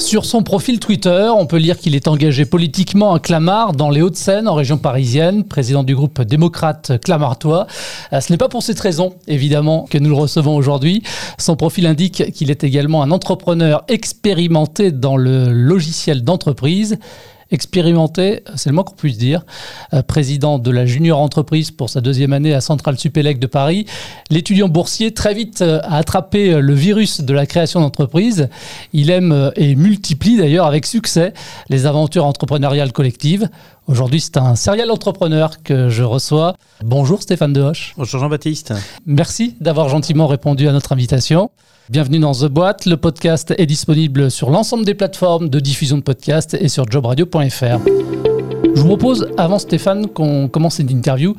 Sur son profil Twitter, on peut lire qu'il est engagé politiquement à Clamart, dans les Hauts-de-Seine, en région parisienne, président du groupe démocrate Clamartois. Euh, ce n'est pas pour cette raison, évidemment, que nous le recevons aujourd'hui. Son profil indique qu'il est également un entrepreneur expérimenté dans le logiciel d'entreprise expérimenté, c'est le moins qu'on puisse dire, euh, président de la junior entreprise pour sa deuxième année à Centrale Supélec de Paris. L'étudiant boursier très vite euh, a attrapé euh, le virus de la création d'entreprise. Il aime et multiplie d'ailleurs avec succès les aventures entrepreneuriales collectives. Aujourd'hui, c'est un serial entrepreneur que je reçois. Bonjour Stéphane Dehoche. Bonjour Jean-Baptiste. Merci d'avoir gentiment répondu à notre invitation. Bienvenue dans The Boîte. Le podcast est disponible sur l'ensemble des plateformes de diffusion de podcasts et sur jobradio.fr. Je vous propose, avant Stéphane, qu'on commence cette interview,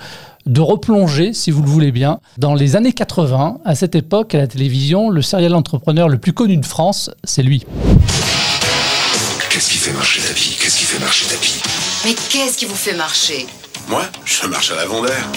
de replonger, si vous le voulez bien, dans les années 80. À cette époque, à la télévision, le serial entrepreneur le plus connu de France, c'est lui. Qu'est-ce qui fait marcher la vie? Qu'est-ce qui fait marcher ta vie? Mais qu'est-ce qui vous fait marcher? Moi, je marche à l'avant d'air.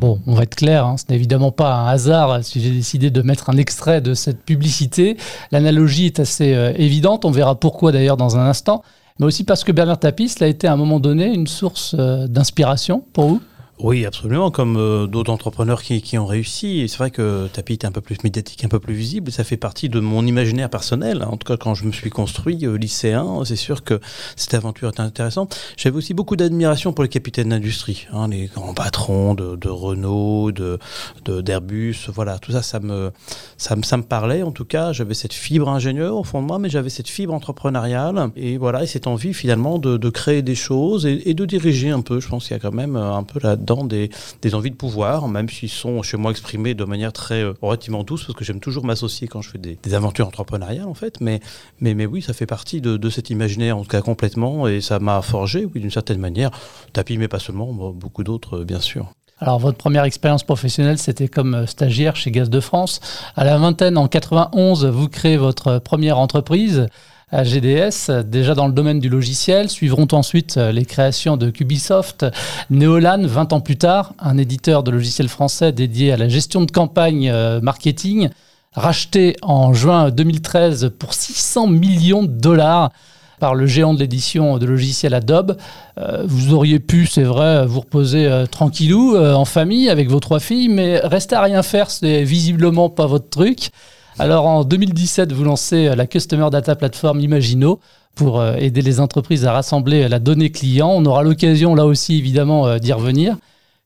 Bon, on va être clair, hein, ce n'est évidemment pas un hasard si j'ai décidé de mettre un extrait de cette publicité. L'analogie est assez euh, évidente, on verra pourquoi d'ailleurs dans un instant, mais aussi parce que Bernard Tapie, cela a été à un moment donné une source euh, d'inspiration pour vous? Oui, absolument, comme euh, d'autres entrepreneurs qui, ont réussi. C'est vrai que Tapi est un peu plus médiatique, un peu plus visible. Ça fait partie de mon imaginaire personnel. En tout cas, quand je me suis construit euh, lycéen, c'est sûr que cette aventure était intéressante. J'avais aussi beaucoup d'admiration pour les capitaines d'industrie, hein, les grands patrons de, Renault, de d'Airbus. voilà, tout ça, ça me, ça me, ça me parlait. En tout cas, j'avais cette fibre ingénieure au fond de moi, mais j'avais cette fibre entrepreneuriale. Et voilà, et cette envie finalement de, créer des choses et, et, de diriger un peu. Je pense qu'il y a quand même un peu la dans des, envies de pouvoir, même s'ils sont chez moi exprimés de manière très euh, relativement douce, parce que j'aime toujours m'associer quand je fais des, aventures entrepreneuriales, en fait. Mais, mais, mais oui, ça fait partie de, cet imaginaire, en tout cas complètement, et ça m'a forgé, oui, d'une certaine manière. Tapis, mais pas seulement, beaucoup d'autres, euh, bien sûr. Alors, votre première expérience professionnelle, c'était comme euh, stagiaire chez Gaz de France. À la vingtaine, en 91, vous créez votre première entreprise à GDS, déjà dans le domaine du logiciel. Suivront ensuite euh, les créations de Cubisoft, Neolan, 20 ans plus tard, un éditeur de logiciels français dédié à la gestion de campagne euh, marketing, racheté en juin 2013 pour 600 millions de dollars par le géant de l'édition de logiciels Adobe. Euh, vous auriez pu, c'est vrai, vous reposer tranquillou en famille avec vos trois filles, mais rester à rien faire, c'est visiblement pas votre truc. Alors en 2017, vous lancez euh, la Customer Data Platform Imagino pour euh, aider les entreprises à rassembler la donnée client. On aura l'occasion là aussi évidemment euh, d'y revenir.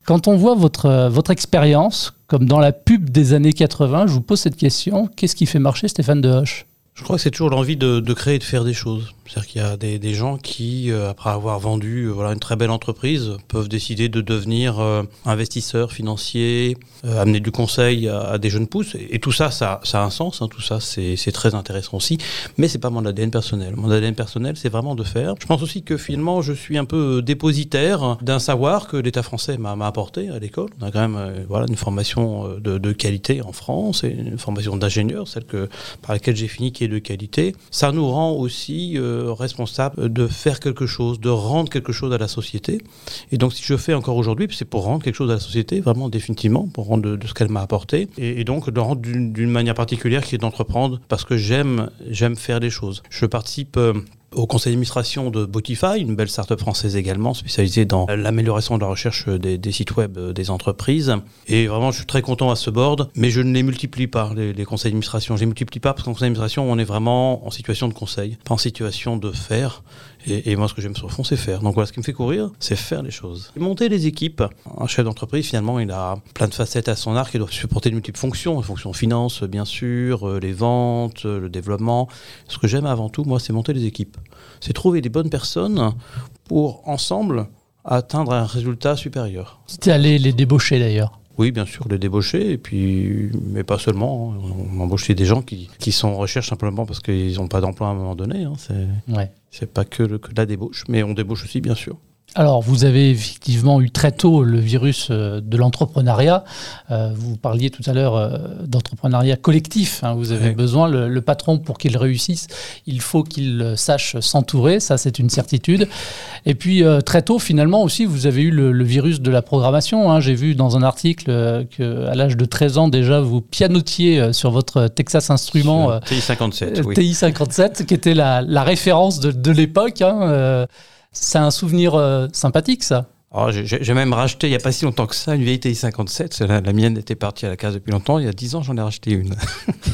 Quand on voit votre, expérience, comme dans la pub des années 80, je vous pose cette question, qu'est-ce qui fait marcher Stéphane Dehoche? Je crois que c'est toujours l'envie de, créer et de faire des choses. C'est-à-dire qu'il y a des, gens qui, euh, après avoir vendu euh, voilà, une très belle entreprise, peuvent décider de devenir euh, investisseurs financiers, amener du conseil à, des jeunes pousses. Et, tout ça, ça, a un sens. Hein, tout ça, c'est très intéressant aussi. Mais c'est pas mon ADN personnel. Mon ADN personnel, c'est vraiment de faire. Je pense aussi que finalement, je suis un peu dépositaire d'un savoir que l'État français m'a apporté à l'école. On a quand même voilà, une formation de, de, qualité en France et une formation d'ingénieur, celle que, par laquelle j'ai fini, qui est de qualité. Ça nous rend aussi responsable de faire quelque chose, de rendre quelque chose à la société. Et donc, si je fais encore aujourd'hui, c'est pour rendre quelque chose à la société, vraiment définitivement, pour rendre de, ce qu'elle m'a apporté, et, donc de rendre d'une manière particulière qui est d'entreprendre, parce que j'aime j'aime faire des choses. Je participe euh, au conseil d'administration de Botify, une belle start-up française également, spécialisée dans l'amélioration de la recherche des, sites web des entreprises. Et vraiment, je suis très content à ce board, mais je ne les multiplie pas, les, les conseils d'administration. Je ne les multiplie pas parce qu'en conseil d'administration, on est vraiment en situation de conseil, pas en situation de faire. Et, moi, ce que j'aime sur le fond, c'est faire. Donc voilà, ce qui me fait courir, c'est faire les choses. Monter les équipes. Un chef d'entreprise, finalement, il a plein de facettes à son arc. Il doit supporter de multiples fonctions. Fonctions finance, bien sûr, euh, les ventes, euh, le développement. Ce que j'aime avant tout, moi, c'est monter les équipes. C'est trouver des bonnes personnes pour, ensemble, atteindre un résultat supérieur. C'était aller les débaucher, d'ailleurs. Oui, bien sûr, les débaucher, et puis, mais pas seulement. Hein. On embauche des gens qui, qui, sont en recherche simplement parce qu'ils n'ont pas d'emploi à un moment donné. Hein. C'est ouais. Pas que, que, la débauche, mais on débauche aussi, bien sûr. Alors, vous avez effectivement eu très tôt le virus euh, de l'entrepreneuriat. Euh, vous parliez tout à l'heure euh, d'entrepreneuriat collectif. hein. Vous avez Oui. besoin, le, le patron, pour qu'il réussisse, il faut qu'il sache s'entourer. Ça, c'est une certitude. Et puis, euh, très tôt, finalement, aussi, vous avez eu le, le virus de la programmation. hein. J'ai vu dans un article qu'à l'âge de 13 ans, déjà, vous pianotiez sur votre Texas Instruments. euh, TI-57, oui. TI-57, qui était la, la référence de, de l'époque. hein, c'est un souvenir euh, sympathique, ça. Alors, j'ai- même racheté il n'y a pas si longtemps que ça une vieille TI-57. La, la mienne était partie à la case depuis longtemps. Il y a 10 ans, j'en ai racheté une.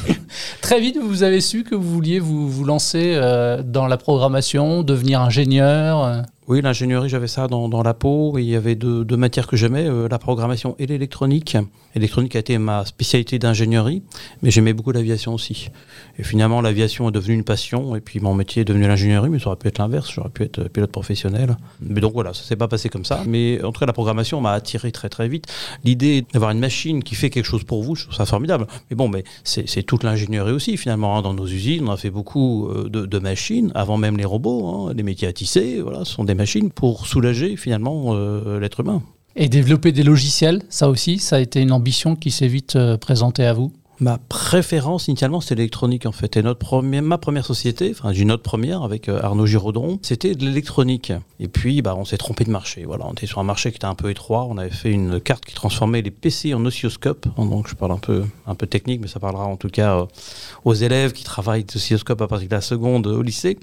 Très vite, vous avez su que vous vouliez vous, vous lancer euh, dans la programmation, devenir ingénieur. Oui, l'ingénierie, j'avais ça dans, dans la peau. Il y avait deux, deux matières que j'aimais, euh, la programmation et l'électronique. L'électronique a été ma spécialité d'ingénierie, mais j'aimais beaucoup l'aviation aussi. Et finalement, l'aviation est devenue une passion, et puis mon métier est devenu l'ingénierie, mais ça aurait pu être l'inverse, j'aurais pu être euh, pilote professionnel. Mais donc voilà, ça s'est pas passé comme ça. Mais en tout cas, la programmation m'a attiré très très vite. L'idée d'avoir une machine qui fait quelque chose pour vous, je trouve ça formidable. Mais bon, mais c'est toute l'ingénierie aussi, finalement. hein. Dans nos usines, on a fait beaucoup euh, de, de machines, avant même les robots, hein. les métiers à tisser, voilà, ce sont des machines pour soulager finalement euh, l'être humain. Et développer des logiciels, ça aussi, ça a été une ambition qui s'est vite euh, présentée à vous? Ma préférence initialement c'était l'électronique en fait. Et notre premier, ma première société, enfin j'ai une autre première avec euh, Arnaud Giraudron, c'était de l'électronique. Et puis bah, on s'est trompé de marché. Voilà, on était sur un marché qui était un peu étroit. On avait fait une carte qui transformait les PC en oscilloscope. Donc je parle un peu, un peu technique, mais ça parlera en tout cas euh, aux élèves qui travaillent d'oscilloscope à partir de la seconde euh, au lycée.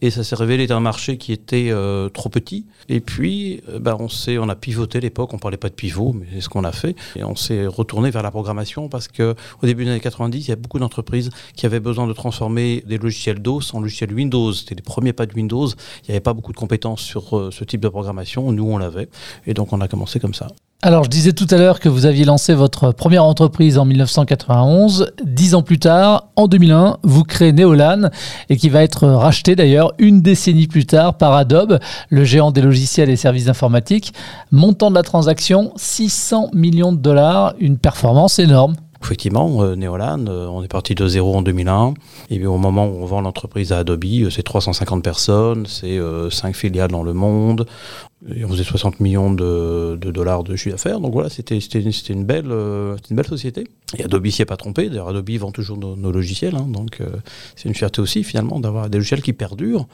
Et ça s'est révélé être un marché qui était trop petit. Et puis bah, on, on a pivoté l'époque. On parlait pas de pivot, mais c'est ce qu'on a fait. Et on s'est retourné vers la programmation parce que au début des années 90, il y a beaucoup d'entreprises qui avaient besoin de transformer des logiciels DOS en logiciels Windows. C'était les premiers pas de Windows. Il n'y avait pas beaucoup de compétences sur euh, ce type de programmation. Nous, on l'avait. Et donc, on a commencé comme ça. Alors, je disais tout à l'heure que vous aviez lancé votre première entreprise en 1991. Dix ans plus tard, en 2001, vous créez Neolan et qui va être racheté d'ailleurs une décennie plus tard par Adobe, le géant des logiciels et services informatiques. Montant de la transaction, 600 millions de dollars, une performance énorme. Effectivement, euh, Neolan, euh, on est parti de zéro en 2001. Et au moment où on vend l'entreprise à Adobe, euh, c'est 350 personnes, c'est 5 filiales dans le monde. On faisait 60 millions de, dollars de chiffre d'affaires. Donc voilà, c'était une, une, belle, une belle société. Et Adobe s'y est pas trompé. D'ailleurs, Adobe vend toujours nos, logiciels. hein. donc c'est une fierté aussi, finalement, d'avoir des logiciels qui perdurent.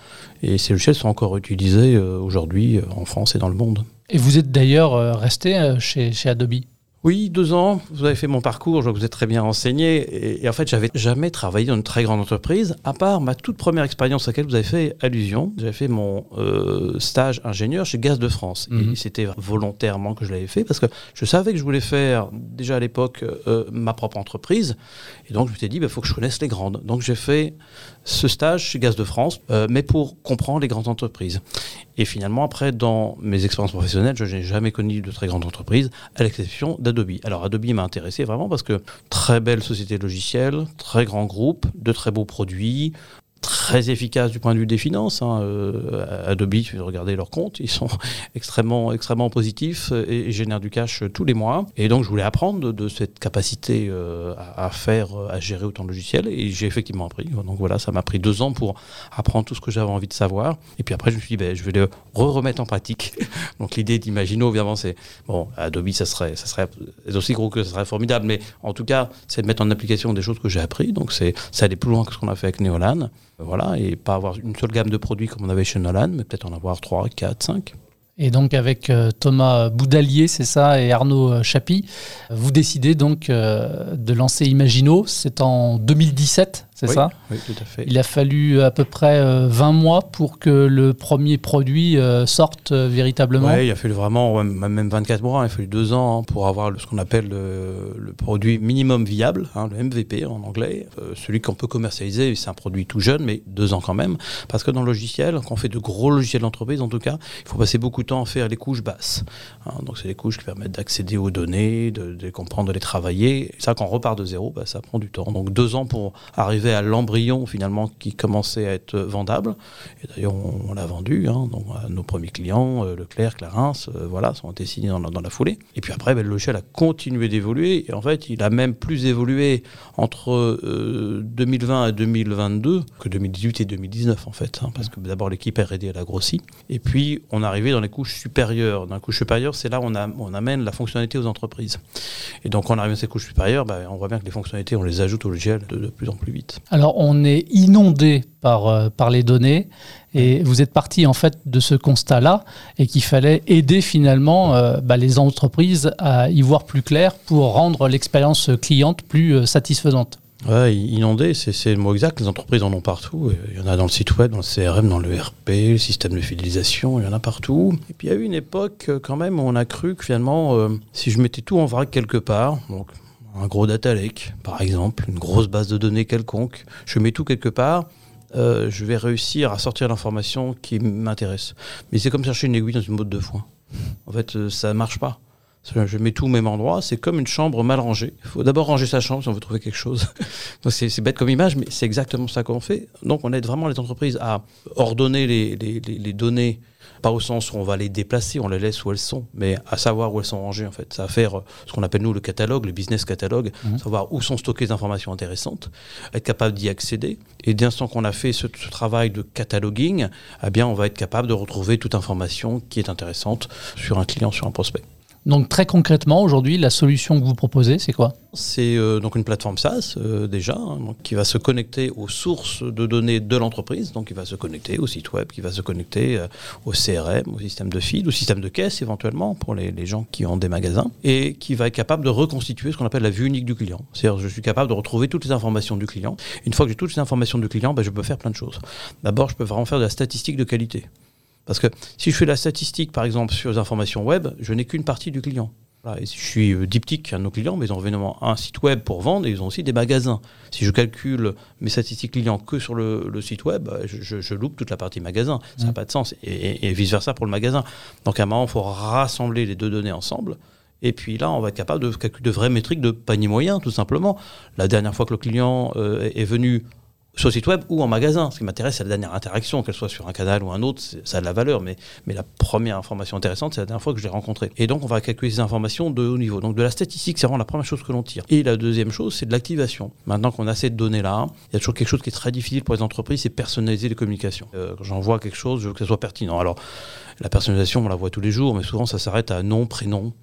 Et ces logiciels sont encore utilisés aujourd'hui en France et dans le monde. Et vous êtes d'ailleurs resté chez Adobe? Oui, deux ans. Vous avez fait mon parcours, je vois que vous êtes très bien renseigné. Et, et en fait, j'avais jamais travaillé dans une très grande entreprise, à part ma toute première expérience à laquelle vous avez fait allusion. J'avais fait mon euh, stage ingénieur chez Gaz de France. Mhm. Et c'était volontairement que je l'avais fait parce que je savais que je voulais faire déjà à l'époque euh, ma propre entreprise. Et donc, je me suis dit, il faut que je connaisse les grandes. Donc, j'ai fait ce stage chez Gaz de France, euh, mais pour comprendre les grandes entreprises. Et finalement, après, dans mes expériences professionnelles, je n'ai jamais connu de très grandes entreprises, à l'exception d'Adobe. Alors, Adobe m'a intéressé vraiment parce que très belle société logicielle, très grand groupe, de très beaux produits, efficace du point de vue des finances. hein. Euh, Adobe, regardez leurs comptes, ils sont extrêmement, extrêmement positifs et, génèrent du cash tous les mois. Et donc, je voulais apprendre de, cette capacité euh, à, faire, euh, à gérer autant de logiciels. Et j'ai effectivement appris. Donc voilà, ça m'a pris deux ans pour apprendre tout ce que j'avais envie de savoir. Et puis après, je me suis dit, ben, je vais le re-remettre en pratique. donc l'idée d'Imagino, évidemment, c'est, bon, Adobe, ça serait, ça serait aussi gros que ça serait formidable. Mais en tout cas, c'est de mettre en application des choses que j'ai appris. Donc c'est, ça aller plus loin que ce qu'on a fait avec Neolan. Voilà, et pas avoir une seule gamme de produits comme on avait chez Nolan, mais peut-être en avoir 3, 4, 5. Et donc avec euh, Thomas Boudalier, c'est ça, et Arnaud euh, Chapi, vous décidez donc euh, de lancer Imagino. C'est en 2017, c'est Oui, ça Oui, tout à fait. Il a fallu à peu près euh, 20 mois pour que le premier produit euh, sorte euh, véritablement. Ouais, il a fallu vraiment, même 24 mois, il a fallu deux ans hein, pour avoir ce qu'on appelle le, le produit minimum viable, hein, le MVP en anglais. Euh, celui qu'on peut commercialiser, c'est un produit tout jeune, mais deux ans quand même. Parce que dans le logiciel, quand on fait de gros logiciels d'entreprise, en tout cas, il faut passer beaucoup de temps à faire les couches basses. hein. donc, c'est les couches qui permettent d'accéder aux données, de, de les comprendre, de les travailler. Et ça, quand on repart de zéro, bah, ça prend du temps. Donc, deux ans pour arriver arrivait à l'embryon finalement qui commençait à être vendable. Et d'ailleurs, on, l'a vendu. Hein, donc, nos premiers clients, Leclerc, Clarins, voilà, sont été signés dans, la foulée. Et puis après, ben, le logiciel a continué d'évoluer. Et en fait, il a même plus évolué entre 2020 et 2022 que 2018 et 2019 en fait, hein, parce que d'abord l'équipe R&D elle a grossi. Et puis on arrivé dans les couches supérieures. Dans les couches supérieures, c'est là où on, amène la fonctionnalité aux entreprises. Et donc, on arrive à ces couches supérieures, bah, on voit bien que les fonctionnalités, on les ajoute au logiciel de plus en plus vite. Alors, on est inondé par, euh, par les données. Et vous êtes parti en fait de ce constat-là et qu'il fallait aider finalement euh, bah, les entreprises à y voir plus clair pour rendre l'expérience cliente plus euh, satisfaisante. Ouais, inondé, c'est le mot exact. Les entreprises en ont partout. Il y en a dans le site web, dans le CRM, dans le RP, le système de fidélisation, il y en a partout. Et puis il y a eu une époque quand même où on a cru que finalement, euh, si je mettais tout en vrac quelque part, donc un gros data lake par exemple, une grosse base de données quelconque, je mets tout quelque part, euh, je vais réussir à sortir l'information qui m'intéresse. Mais c'est comme chercher une aiguille dans une botte de foin. En fait, ça ne marche pas. Je mets tout au même endroit. C'est comme une chambre mal rangée. Il faut d'abord ranger sa chambre si on veut trouver quelque chose. c'est bête comme image, mais c'est exactement ça qu'on fait. Donc, on aide vraiment les entreprises à ordonner les, les, les, données, pas au sens où on va les déplacer, on les laisse où elles sont, mais à savoir où elles sont rangées, en fait. Ça va faire euh, ce qu'on appelle, nous, le catalogue, le business catalogue, mmh. savoir où sont stockées les informations intéressantes, être capable d'y accéder. Et dès l'instant qu'on a fait ce, ce, travail de cataloguing, eh bien, on va être capable de retrouver toute information qui est intéressante sur un client, sur un prospect. Donc très concrètement, aujourd'hui, la solution que vous proposez, c'est quoi? C'est euh, donc une plateforme SaaS euh, déjà, hein, qui va se connecter aux sources de données de l'entreprise, donc qui va se connecter au site web, qui va se connecter euh, au CRM, au système de feed, au système de caisse éventuellement pour les, les, gens qui ont des magasins, et qui va être capable de reconstituer ce qu'on appelle la vue unique du client. C'est-à-dire je suis capable de retrouver toutes les informations du client. Une fois que j'ai toutes les informations du client, ben, je peux faire plein de choses. D'abord, je peux vraiment faire de la statistique de qualité. Parce que si je fais la statistique, par exemple, sur les informations web, je n'ai qu'une partie du client. et si je suis euh, diptyque, un de nos clients, mais ils ont évidemment un site web pour vendre et ils ont aussi des magasins. Si je calcule mes statistiques clients que sur le, site web, bah, je, loupe toute la partie magasin. Ça n'a mmh. pas de sens. Et, vice-versa pour le magasin. Donc à un moment, il faut rassembler les deux données ensemble. Et puis là, on va être capable de calculer de vraies métriques de panier moyen, tout simplement. La dernière fois que le client euh, est venu sur le site web ou en magasin. Ce qui m'intéresse, c'est la dernière interaction, qu'elle soit sur un canal ou un autre, ça a de la valeur. Mais, mais la première information intéressante, c'est la dernière fois que je l'ai rencontré. Et donc, on va calculer ces informations de haut niveau. Donc, de la statistique, c'est vraiment la première chose que l'on tire. Et la deuxième chose, c'est de l'activation. Maintenant qu'on a cette donnée-là, il y a toujours quelque chose qui est très difficile pour les entreprises, c'est personnaliser les communications. Euh, quand j'envoie quelque chose, je veux que ça soit pertinent. Alors, la personnalisation, on la voit tous les jours, mais souvent, ça s'arrête à nom, prénom,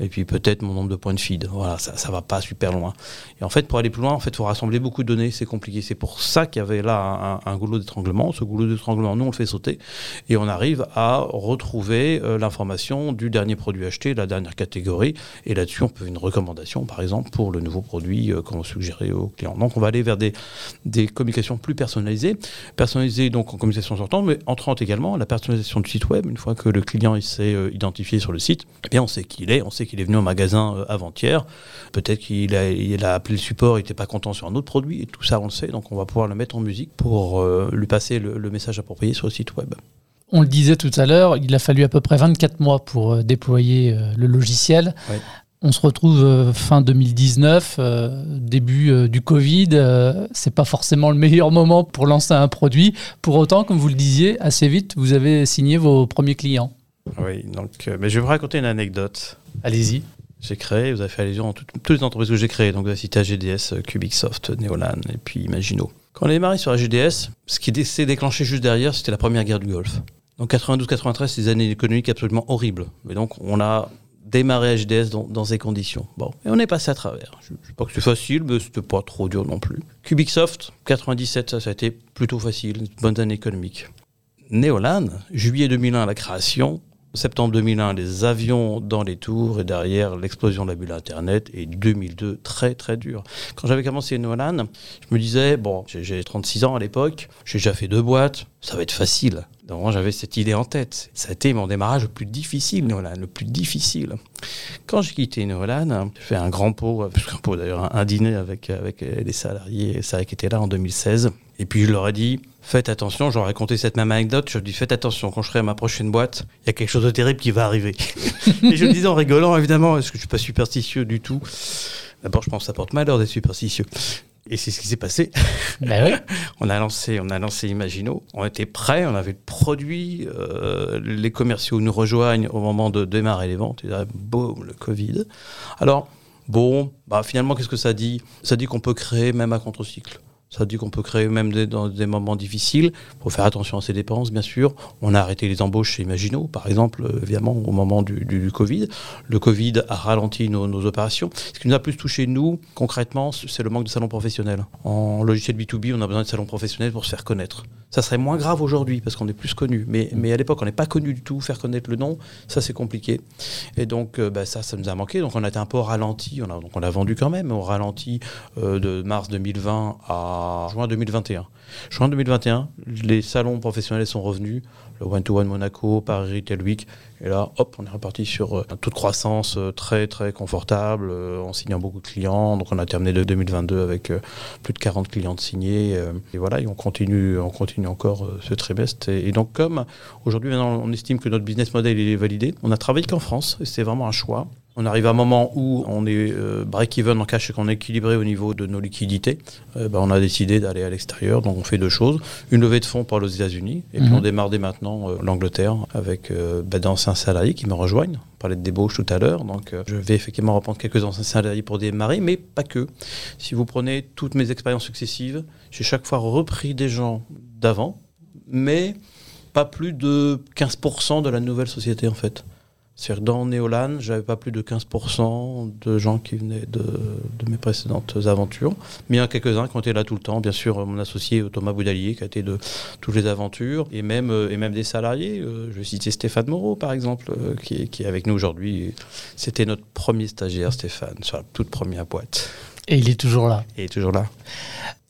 et puis peut-être mon nombre de points de feed. Voilà, ça, ça va pas super loin. Et en fait, pour aller plus loin, en fait, faut rassembler beaucoup de données, c'est compliqué. C'est pour ça qu'il y avait là un, goulot d'étranglement. Ce goulot d'étranglement, nous, on le fait sauter et on arrive à retrouver euh, l'information du dernier produit acheté, la dernière catégorie. Et là-dessus, on peut une recommandation, par exemple, pour le nouveau produit euh, qu'on suggérer aux clients. Donc, on va aller vers des, des communications plus personnalisées, personnalisées donc en communication sortante, mais entrante également la personnalisation du site web. Une fois que le client s'est euh, identifié sur le site, eh bien, on sait qui il est, on sait qu'il est venu au magasin euh, avant-hier. Peut-être qu'il a, il a, appelé le support, il n'était pas content sur un autre produit. Et tout ça, on le sait. Donc, on va pouvoir le mettre en musique pour euh, lui passer le, message approprié sur le site web. On le disait tout à l'heure, il a fallu à peu près 24 mois pour euh, déployer le logiciel. On se retrouve fin 2019, début du Covid. c'est pas forcément le meilleur moment pour lancer un produit. Pour autant, comme vous le disiez, assez vite, vous avez signé vos premiers clients. Oui, donc, mais je vais vous raconter une anecdote. Allez-y. J'ai créé, vous avez fait allusion à toutes, les entreprises que j'ai créées. Donc, vous avez cité AGDS, Cubicsoft, Neolan et puis Imagino. Quand on a démarré sur AGDS, ce qui s'est déclenché juste derrière, c'était la première guerre du Golfe. Donc, 92-93, c'est des années économiques absolument horribles. Et donc, on a démarré AGDS dans, ces conditions. Bon, et on est passé à travers. Je ne sais pas que c'est facile, mais c'était pas trop dur non plus. Cubicsoft, 97, ça, ça a été plutôt facile, une bonne année économique. Neolan, juillet 2001, la création, septembre 2001, les avions dans les tours et derrière l'explosion de la bulle Internet et 2002, très très dur. Quand j'avais commencé Nolan, je me disais, bon, j'ai 36 ans à l'époque, j'ai déjà fait deux boîtes, ça va être facile. Donc j'avais cette idée en tête. Ça a été mon démarrage le plus difficile, Nolan, le plus difficile. Quand j'ai quitté Nolan, j'ai fait un grand pot, d'ailleurs, un, dîner avec, avec les salariés, ça qui étaient là en 2016. Et puis je leur ai dit, faites attention, j'aurais raconté cette même anecdote, je dit, faites attention, quand je serai à ma prochaine boîte, il y a quelque chose de terrible qui va arriver. et je le disais en rigolant, évidemment, parce que je suis pas superstitieux du tout. D'abord, je pense que ça porte malheur d'être superstitieux. Et c'est ce qui s'est passé. Ben oui. on a lancé, on a lancé Imagino. On était prêts, on avait le produit. euh, les commerciaux nous rejoignent au moment de démarrer les ventes. Et là, boum, le Covid. Alors, bon, bah, finalement, qu'est-ce que ça dit? Ça dit qu'on peut créer même à contre-cycle. Ça dit qu'on peut créer même des- dans des moments difficiles. Il faut faire attention à ses dépenses, bien sûr. On a arrêté les embauches chez Imagino, par exemple, euh, évidemment, au moment du, du- du Covid. Le Covid a ralenti nos, nos opérations. Ce qui nous a plus touché, nous, concrètement, c'est le manque de salons professionnels. En logiciel B2B, on a besoin de salons professionnels pour se faire connaître. Ça serait moins grave aujourd'hui parce qu'on est plus connu. Mais, mais à l'époque, on n'est pas connu du tout. Faire connaître le nom, ça, c'est compliqué. Et donc, euh, bah, ça, ça nous a manqué. Donc, on a été un peu ralenti. On a, donc, on l'a vendu quand même, mais au ralenti euh, de mars 2020 à juin 2021. Juin 2021, les salons professionnels sont revenus. Le One to One Monaco, Paris Retail Week. Et là, hop, on est reparti sur euh, un taux de croissance euh, très, très confortable, euh, en signant beaucoup de clients. Donc, on a terminé de 2022 avec plus de 40 clients signés. et voilà, et on continue, on continue encore ce trimestre. Et, et donc, comme aujourd'hui, on estime que notre business model est validé, on a travaillé qu'en France. Et c'est vraiment un choix. On arrive à un moment où on est euh, break-even en cash et qu'on est équilibré au niveau de nos liquidités. Euh, ben, on a décidé d'aller à l'extérieur. Donc on fait deux choses. Une levée de fonds pour les États-Unis. Et puis Mhm. on démarre dès maintenant euh, l'Angleterre avec euh, ben, d'anciens salariés qui me rejoignent. On parlait de débauche tout à l'heure. Donc euh, je vais effectivement reprendre quelques anciens salariés pour démarrer, mais pas que. Si vous prenez toutes mes expériences successives, j'ai chaque fois repris des gens d'avant, mais pas plus de 15% de la nouvelle société en fait. C'est-à-dire dans Neolan, j'avais pas plus de 15% de gens qui venaient de, de mes précédentes aventures. Mais il y en a quelques-uns qui ont été là tout le temps. Bien sûr, mon associé Thomas Boudalier qui a été de toutes les aventures. Et même, euh, et même des salariés. Euh, Je vais citer Stéphane Moreau, par exemple, euh, qui, est, qui est avec nous aujourd'hui. C'était notre premier stagiaire, Stéphane, sur la toute première boîte. Et il est toujours là. Il est toujours là.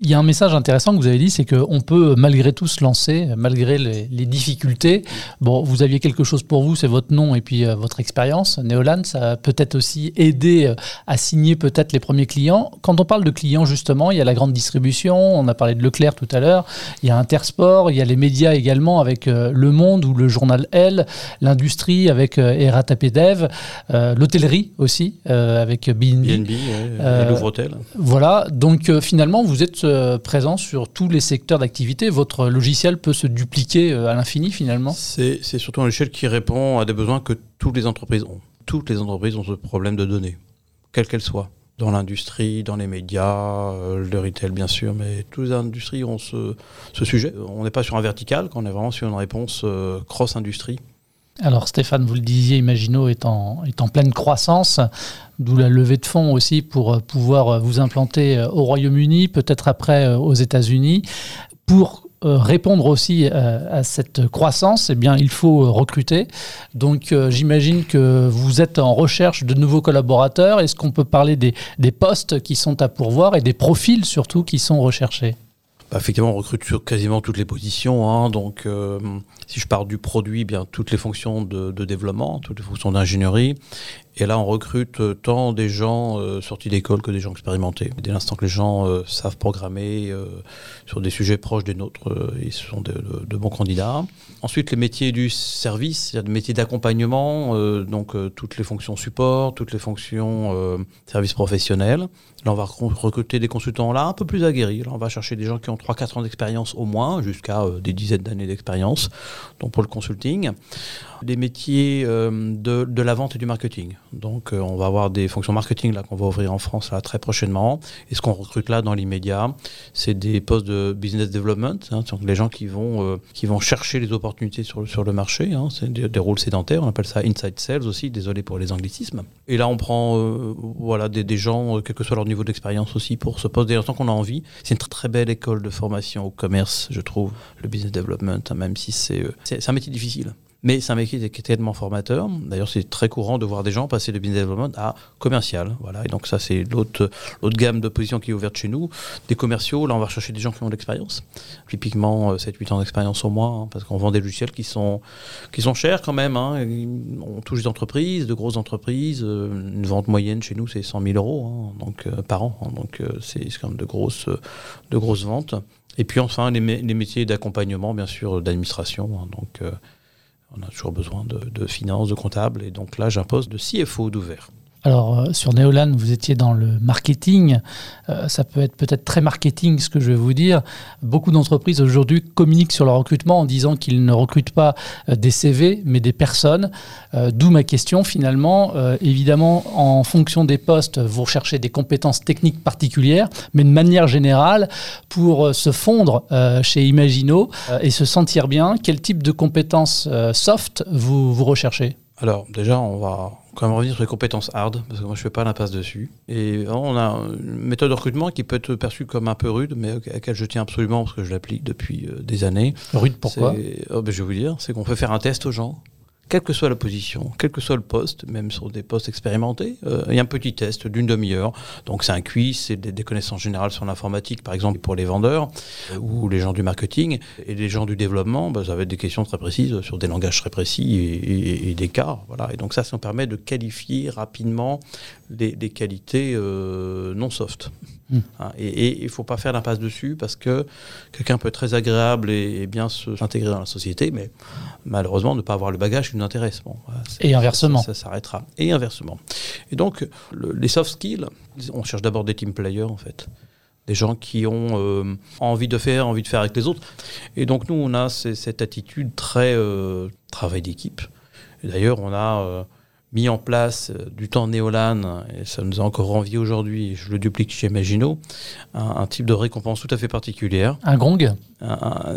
Il y a un message intéressant que vous avez dit, c'est qu'on peut malgré tout se lancer, malgré les, les difficultés. Bon, vous aviez quelque chose pour vous, c'est votre nom et puis euh, votre expérience. Neolan, ça a peut-être aussi aidé euh, à signer peut-être les premiers clients. Quand on parle de clients, justement, il y a la grande distribution, on a parlé de Leclerc tout à l'heure, il y a Intersport, il y a les médias également avec euh, Le Monde ou le journal Elle, l'industrie avec Eratapedev, l'hôtellerie aussi avec BNB. BNB et Louvre-Hôtel. Voilà, donc finalement, vous êtes euh, présent sur tous les secteurs d'activité. Votre logiciel peut se dupliquer euh, à l'infini finalement? C'est surtout un logiciel qui répond à des besoins que toutes les entreprises ont. Toutes les entreprises ont ce problème de données, quelles qu'elles soient. Dans l'industrie, dans les médias, euh, le retail bien sûr, mais toutes les industries ont ce, ce sujet. On n'est pas sur un vertical, on est vraiment sur une réponse cross-industrie. Alors Stéphane, vous le disiez, Imagino est en, est en pleine croissance, d'où la levée de fonds aussi pour euh, pouvoir euh, vous implanter euh, au Royaume-Uni, peut-être après aux États-Unis. Pour répondre aussi à cette croissance, eh bien, il faut recruter. Donc j'imagine que vous êtes en recherche de nouveaux collaborateurs. Est-ce qu'on peut parler des postes qui sont à pourvoir et des profils surtout qui sont recherchés? Bah, effectivement, on recrute sur quasiment toutes les positions. hein. donc, euh, si je pars du produit, bien toutes les fonctions de développement, toutes les fonctions d'ingénierie. Et là, on recrute euh, tant des gens euh, sortis d'école que des gens expérimentés. Dès l'instant que les gens euh, savent programmer sur des sujets proches des nôtres, ils sont de, bons candidats. Ensuite, les métiers du service, il des métiers d'accompagnement, donc toutes les fonctions support, toutes les fonctions services professionnels. Là, on va recru- recruter des consultants là un peu plus aguerris. Là, on va chercher des gens qui ont 3-4 ans d'expérience au moins, jusqu'à des dizaines d'années d'expérience, donc pour le consulting. Des métiers de la vente et du marketing. Donc, euh, on va avoir des fonctions marketing là qu'on va ouvrir en France là, très prochainement. Et ce qu'on recrute là dans l'immédiat, c'est des postes de business development, hein, donc les gens qui vont, euh, qui vont chercher les opportunités sur, le- sur le marché. hein. c'est des, rôles sédentaires, on appelle ça inside sales aussi, désolé pour les anglicismes. Et là, on prend euh, voilà, des, gens, quel que soit leur niveau d'expérience aussi, pour ce poste dès l'instant qu'on a envie. C'est une très, très belle école de formation au commerce, je trouve, le business development, hein, même si c'est c'est un métier difficile. Mais c'est un métier qui est tellement formateur. D'ailleurs, c'est très courant de voir des gens passer de business development à commercial. Voilà. Et donc, ça, c'est l'autre l'autre gamme de positions qui est ouverte chez nous. Des commerciaux, là, on va rechercher des gens qui ont de l'expérience. Typiquement, euh, 7-8 ans d'expérience au moins, hein, parce qu'on vend des logiciels qui sont, qui sont chers quand même. hein. On touche des entreprises, de grosses entreprises. Euh, Une vente moyenne chez nous, c'est 100 000 euros hein, donc, euh, par an. donc, euh, c'est quand même de grosses, de grosses ventes. Et puis enfin, les, les métiers d'accompagnement, bien sûr, d'administration. donc, euh, on a toujours besoin de, finances, de comptables. Et donc là, poste de CFO d'ouvert. Alors, euh, sur Neolan, vous étiez dans le marketing. Euh, ça peut être peut-être très marketing, ce que je vais vous dire. Beaucoup d'entreprises aujourd'hui communiquent sur leur recrutement en disant qu'ils ne recrutent pas euh, des CV, mais des personnes. D'où ma question, finalement. évidemment, en fonction des postes, vous recherchez des compétences techniques particulières, mais de manière générale, pour se fondre chez Imagino et se sentir bien, quel type de compétences soft vous, vous recherchez? Alors déjà, on va quand même revenir sur les compétences hard, parce que moi je fais pas l'impasse dessus. Et on a une méthode de recrutement qui peut être perçue comme un peu rude, mais à laquelle je tiens absolument parce que je l'applique depuis euh, des années. Rude pourquoi? Oh, ben, Je vais vous dire, c'est qu'on peut faire un test aux gens quelle que soit la position, quel que soit le poste, même sur des postes expérimentés, euh, il y a un petit test d'une demi-heure. Donc c'est un quiz, c'est des, connaissances générales sur l'informatique, par exemple pour les vendeurs euh, ou les gens du marketing. Et les gens du développement, bah, ça va être des questions très précises sur des langages très précis et, des cas. Voilà. Et donc ça, ça nous permet de qualifier rapidement des, qualités euh, non soft. Hein, et il ne faut pas faire l'impasse dessus parce que quelqu'un peut être très agréable et, bien s'intégrer dans la société, mais malheureusement ne pas avoir le bagage qui nous intéresse. Bon, et inversement. Ça, s'arrêtera. Et inversement. Et donc, les soft skills, on cherche d'abord des team players en fait des gens qui ont euh, envie de faire, envie de faire avec les autres. Et donc nous, on a cette attitude très euh, travail d'équipe. D'ailleurs, on a euh, mis en place euh, du temps Néolan, et ça nous a encore envie aujourd'hui, je le duplique chez Magino, un, type de récompense tout à fait particulière. Un gong?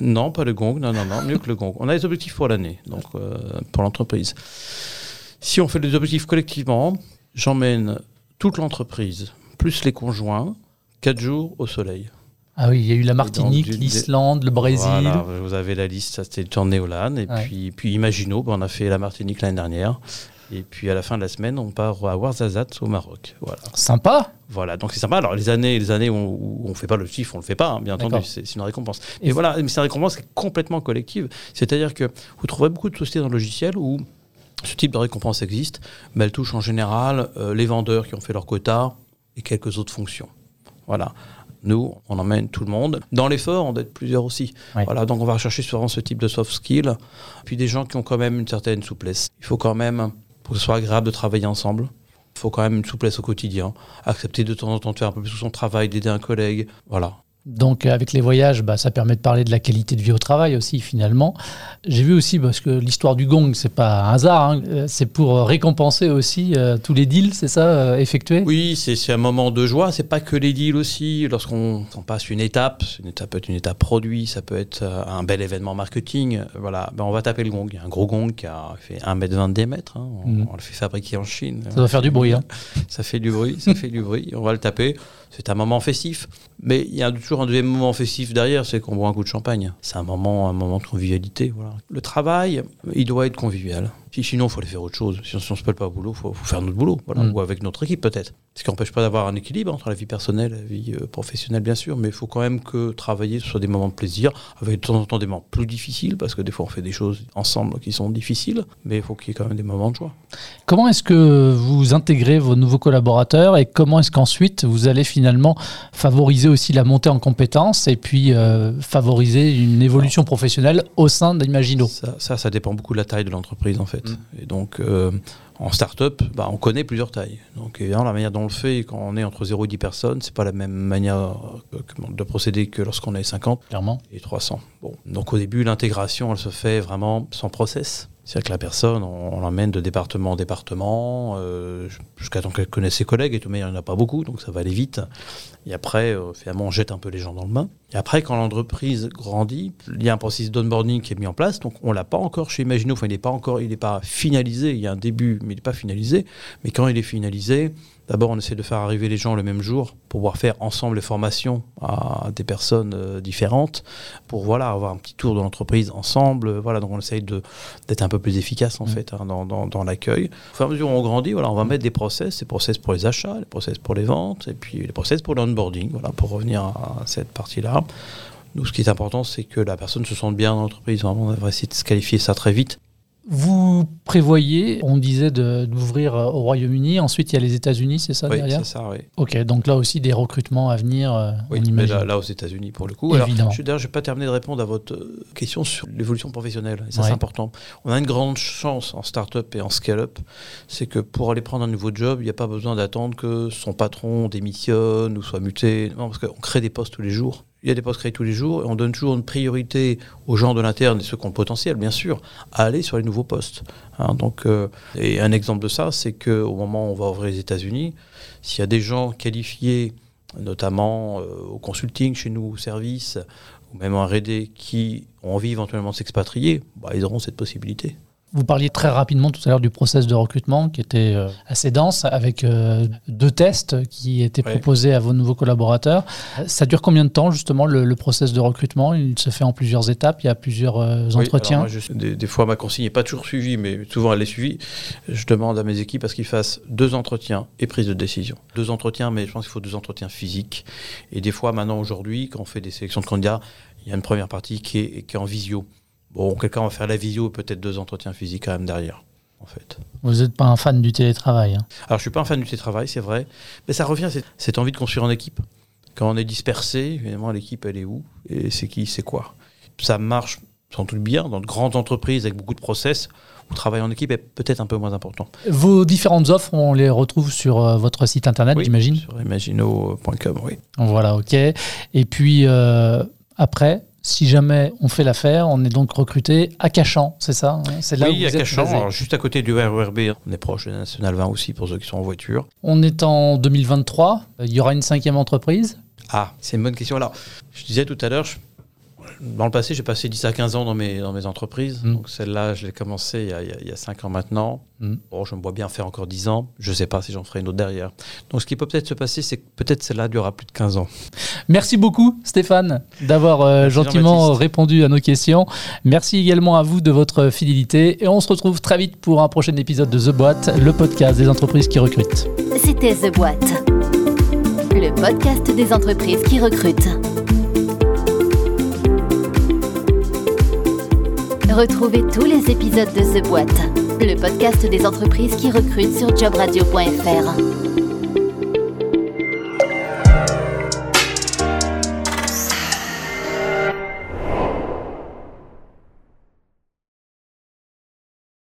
Non, pas le gong, non, non, non, mieux que le gong. On a des objectifs pour l'année, donc euh, pour l'entreprise. Si on fait des objectifs collectivement, j'emmène toute l'entreprise, plus les conjoints, 4 jours au soleil. Ah oui, il y a eu la Martinique, l'Islande, le Brésil. Voilà, vous avez la liste, ça c'était le temps Néolan. Et puis, puis Imagino, ben, on a fait la Martinique l'année dernière. Et puis à la fin de la semaine, on part à Ouarzazate au Maroc. Voilà. Sympa. Voilà, donc c'est sympa. Alors les années, les années où on ne fait pas le chiffre, on le fait pas, hein, bien entendu, c'est une récompense. Et, voilà, mais c'est une récompense qui est complètement collective. C'est-à-dire que vous trouverez beaucoup de sociétés dans le logiciel où ce type de récompense existe, mais elle touche en général euh, les vendeurs qui ont fait leur quota et quelques autres fonctions. Voilà. Nous, on emmène tout le monde. Dans l'effort, on doit être plusieurs aussi. Voilà, donc on va rechercher souvent ce type de soft skill. Puis des gens qui ont quand même une certaine souplesse. Il faut quand même pour que ce soit agréable de travailler ensemble. Il faut quand même une souplesse au quotidien, accepter de temps en temps de faire un peu plus son travail, d'aider un collègue. Voilà. Donc avec les voyages, bah, ça permet de parler de la qualité de vie au travail aussi finalement. J'ai vu aussi parce que l'histoire du gong, c'est pas un hasard, hein, euh, c'est pour récompenser aussi euh, tous les deals, c'est ça, euh, effectués? Oui, c'est un moment de joie. C'est pas que les deals aussi. Lorsqu'on passe une étape, une étape peut être une étape produit, ça peut être un bel événement marketing. Voilà, ben, on va taper le gong. Il y a un gros gong qui a fait 1m20 de diamètre. Hein. Mhm. On, le fait fabriquer en Chine. Ça doit faire du bruit. Hein. Ça fait du bruit, ça fait du bruit. On va le taper. C'est un moment festif. Mais il y a toujours un deuxième moment festif derrière, c'est qu'on boit un coup de champagne. C'est un moment, un moment de convivialité. Voilà. Le travail, il doit être convivial sinon, il faut aller faire autre chose. Si on ne se pèle pas au boulot, il faut, faire notre boulot. Voilà. Mm. Ou avec notre équipe, peut-être. Ce qui n'empêche pas d'avoir un équilibre entre la vie personnelle et la vie euh, professionnelle, bien sûr. Mais il faut quand même que travailler soit des moments de plaisir, avec de temps en temps des moments plus difficiles, parce que des fois, on fait des choses ensemble qui sont difficiles. Mais il faut qu'il y ait quand même des moments de joie. Comment est-ce que vous intégrez vos nouveaux collaborateurs et comment est-ce qu'ensuite vous allez finalement favoriser aussi la montée en compétences et puis euh, favoriser une évolution professionnelle au sein d'Imagino? Ça, ça, ça dépend beaucoup de la taille de l'entreprise, en fait. Et donc, euh, en start-up, bah, on connaît plusieurs tailles. Donc, évidemment, la manière dont on le fait quand on est entre 0 et 10 personnes, c'est pas la même manière de procéder que lorsqu'on est 50 Clairement. et 300. Bon. Donc, au début, l'intégration, elle se fait vraiment sans process. C'est-à-dire que la personne, on, l'emmène de département en département, euh, jusqu'à temps qu'elle connaisse ses collègues, et tout, mais il n'y en a pas beaucoup, donc ça va aller vite. Et après, euh, finalement, on jette un peu les gens dans le bain. Et après, quand l'entreprise grandit, il y a un processus d'onboarding qui est mis en place, donc on l'a pas encore chez Imagino, enfin, il n'est pas encore, il n'est pas finalisé, il y a un début, mais il n'est pas finalisé. Mais quand il est finalisé, D'abord, on essaie de faire arriver les gens le même jour pour pouvoir faire ensemble les formations à des personnes euh, différentes, pour voilà, avoir un petit tour de l'entreprise ensemble. Voilà, donc on essaye d'être un peu plus efficace en mmh. fait hein, dans, dans, l'accueil. Au fur et à mesure où on grandit, voilà, on va mettre des process, des process pour les achats, les process pour les ventes, et puis les process pour l'onboarding, voilà, pour revenir à cette partie-là. Nous, ce qui est important, c'est que la personne se sente bien dans l'entreprise. Vraiment, on va essayer de se qualifier ça très vite Vous prévoyez, on disait, d'ouvrir euh, au Royaume-Uni. Ensuite, il y a les États-Unis, c'est ça Oui, derrière c'est ça, oui. Ok, donc là aussi des recrutements à venir, euh, Oui, on mais là, là, aux États-Unis pour le coup. Alors, Évidemment. d'ailleurs, je n'ai pas terminé de répondre à votre euh, question sur l'évolution professionnelle. Et ça, Ouais. c'est important. On a une grande chance en start-up et en scale-up, c'est que pour aller prendre un nouveau job, il n'y a pas besoin d'attendre que son patron démissionne ou soit muté. Non, parce qu'on crée des postes tous les jours. Il y a des postes créés tous les jours et on donne toujours une priorité aux gens de l'interne et ceux qui ont le potentiel, bien sûr, à aller sur les nouveaux postes. Hein, donc, euh, et un exemple de ça, c'est qu'au moment où on va ouvrir les États-Unis, s'il y a des gens qualifiés notamment euh, au consulting chez nous, au service, ou même en R&D, qui ont envie éventuellement de s'expatrier, bah, ils auront cette possibilité. Vous parliez très rapidement tout à l'heure du process de recrutement qui était euh, assez dense avec euh, deux tests qui étaient Ouais. proposés à vos nouveaux collaborateurs. Ça dure combien de temps justement le, le process de recrutement? Il se fait en plusieurs étapes, il y a plusieurs euh, Oui, entretiens. alors moi, je- des, des fois, ma consigne n'est pas toujours suivie, mais souvent elle est suivie. Je demande à mes équipes à ce qu'ils fassent deux entretiens et prise de décision. Deux entretiens, mais je pense qu'il faut deux entretiens physiques. Et des fois, maintenant, aujourd'hui, quand on fait des sélections de candidats, il y a une première partie qui est, qui est en visio. Bon, quelqu'un va faire la visio et peut-être deux entretiens physiques quand même derrière, en fait. Vous n'êtes pas un fan du télétravail. hein. Alors, je suis pas un fan du télétravail, c'est vrai, mais ça revient à cette, cette envie de construire en équipe. Quand on est dispersé, évidemment, l'équipe, elle est où Et c'est qui, c'est quoi Ça marche sans doute bien dans de grandes entreprises avec beaucoup de process où le travail en équipe est peut-être un peu moins important. Vos différentes offres, on les retrouve sur euh, votre site internet, Oui, j'imagine Sur imagino.com, oui. Voilà, ok. Et puis euh, après, si jamais on fait l'affaire, on est donc recruté à Cachan, c'est ça hein? C'est là où oui, vous à Cachan, alors, juste à côté du RERB. On est proche de National 20 aussi pour ceux qui sont en voiture. On est en 2023. Il y aura une cinquième entreprise. Ah, c'est une bonne question. Alors, je disais tout à l'heure, je- dans le passé, j'ai passé 10 à 15 ans dans mes, dans mes entreprises. Mm. Donc celle-là, je l'ai commencé il y, a, il y a- il y a 5 ans maintenant. Mm. Bon, je me vois bien faire encore 10 ans. Je ne sais pas si j'en ferai une autre derrière. Donc ce qui peut peut-être se passer, c'est que peut-être celle-là durera plus de 15 ans. Merci beaucoup, Stéphane, d'avoir euh, gentiment répondu à nos questions. Merci également à vous de votre fidélité. Et on se retrouve très vite pour un prochain épisode de The Boîte, le podcast des entreprises qui recrutent. C'était The Boîte, le podcast des entreprises qui recrutent. Retrouvez tous les épisodes de The Boîte, le podcast des entreprises qui recrutent sur jobradio.fr.